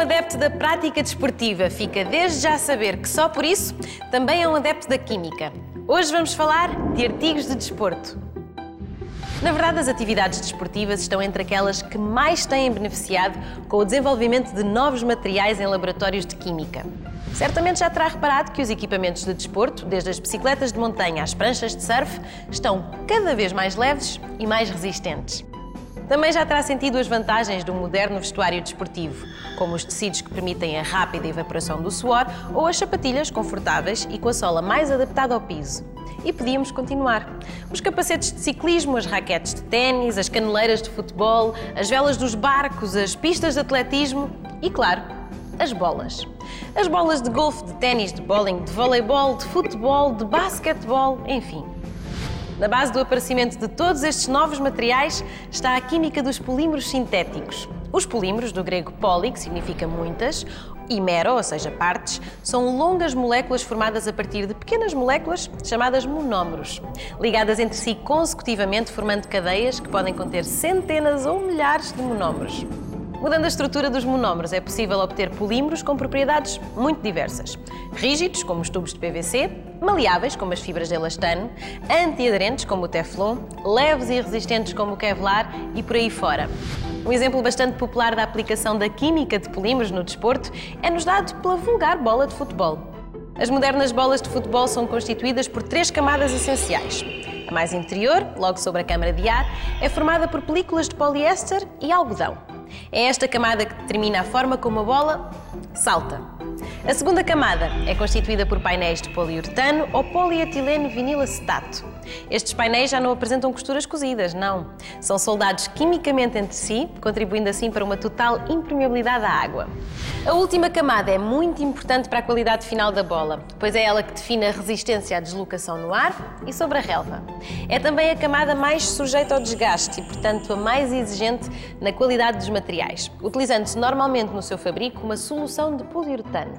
adepto da prática desportiva fica desde já a saber que só por isso também é um adepto da química. Hoje vamos falar de artigos de desporto. Na verdade, as atividades desportivas estão entre aquelas que mais têm beneficiado com o desenvolvimento de novos materiais em laboratórios de química. Certamente já terá reparado que os equipamentos de desporto, desde as bicicletas de montanha às pranchas de surf, estão cada vez mais leves e mais resistentes. Também já terá sentido as vantagens do moderno vestuário desportivo, como os tecidos que permitem a rápida evaporação do suor ou as sapatilhas confortáveis e com a sola mais adaptada ao piso. E podíamos continuar. Os capacetes de ciclismo, as raquetes de ténis, as caneleiras de futebol, as velas dos barcos, as pistas de atletismo e, claro, as bolas. As bolas de golfe, de ténis, de bowling, de voleibol, de futebol, de basquetebol, enfim. Na base do aparecimento de todos estes novos materiais está a química dos polímeros sintéticos. Os polímeros, do grego poli, que significa muitas, e mero, ou seja, partes, são longas moléculas formadas a partir de pequenas moléculas chamadas monómeros, ligadas entre si consecutivamente, formando cadeias que podem conter centenas ou milhares de monómeros. Mudando a estrutura dos monómeros, é possível obter polímeros com propriedades muito diversas. Rígidos, como os tubos de PVC, maleáveis, como as fibras de elastano, antiaderentes, como o Teflon, leves e resistentes, como o Kevlar e por aí fora. Um exemplo bastante popular da aplicação da química de polímeros no desporto é-nos dado pela vulgar bola de futebol. As modernas bolas de futebol são constituídas por três camadas essenciais. A mais interior, logo sobre a câmara de ar, é formada por películas de poliéster e algodão. É esta camada que determina a forma como a bola salta. A segunda camada é constituída por painéis de poliuretano ou polietileno vinilacetato. Estes painéis já não apresentam costuras cozidas, não. São soldados quimicamente entre si, contribuindo assim para uma total impermeabilidade à água. A última camada é muito importante para a qualidade final da bola, pois é ela que define a resistência à deslocação no ar e sobre a relva. É também a camada mais sujeita ao desgaste e, portanto, a mais exigente na qualidade dos materiais, utilizando-se normalmente no seu fabrico uma solução de poliuretano.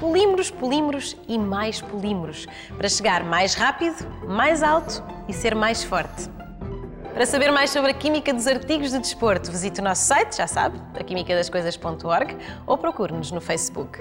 Polímeros, polímeros e mais polímeros, para chegar mais rápido, mais alto e ser mais forte. Para saber mais sobre a química dos artigos de desporto, visite o nosso site, já sabe, aquimicadascoisas.org ou procure-nos no Facebook.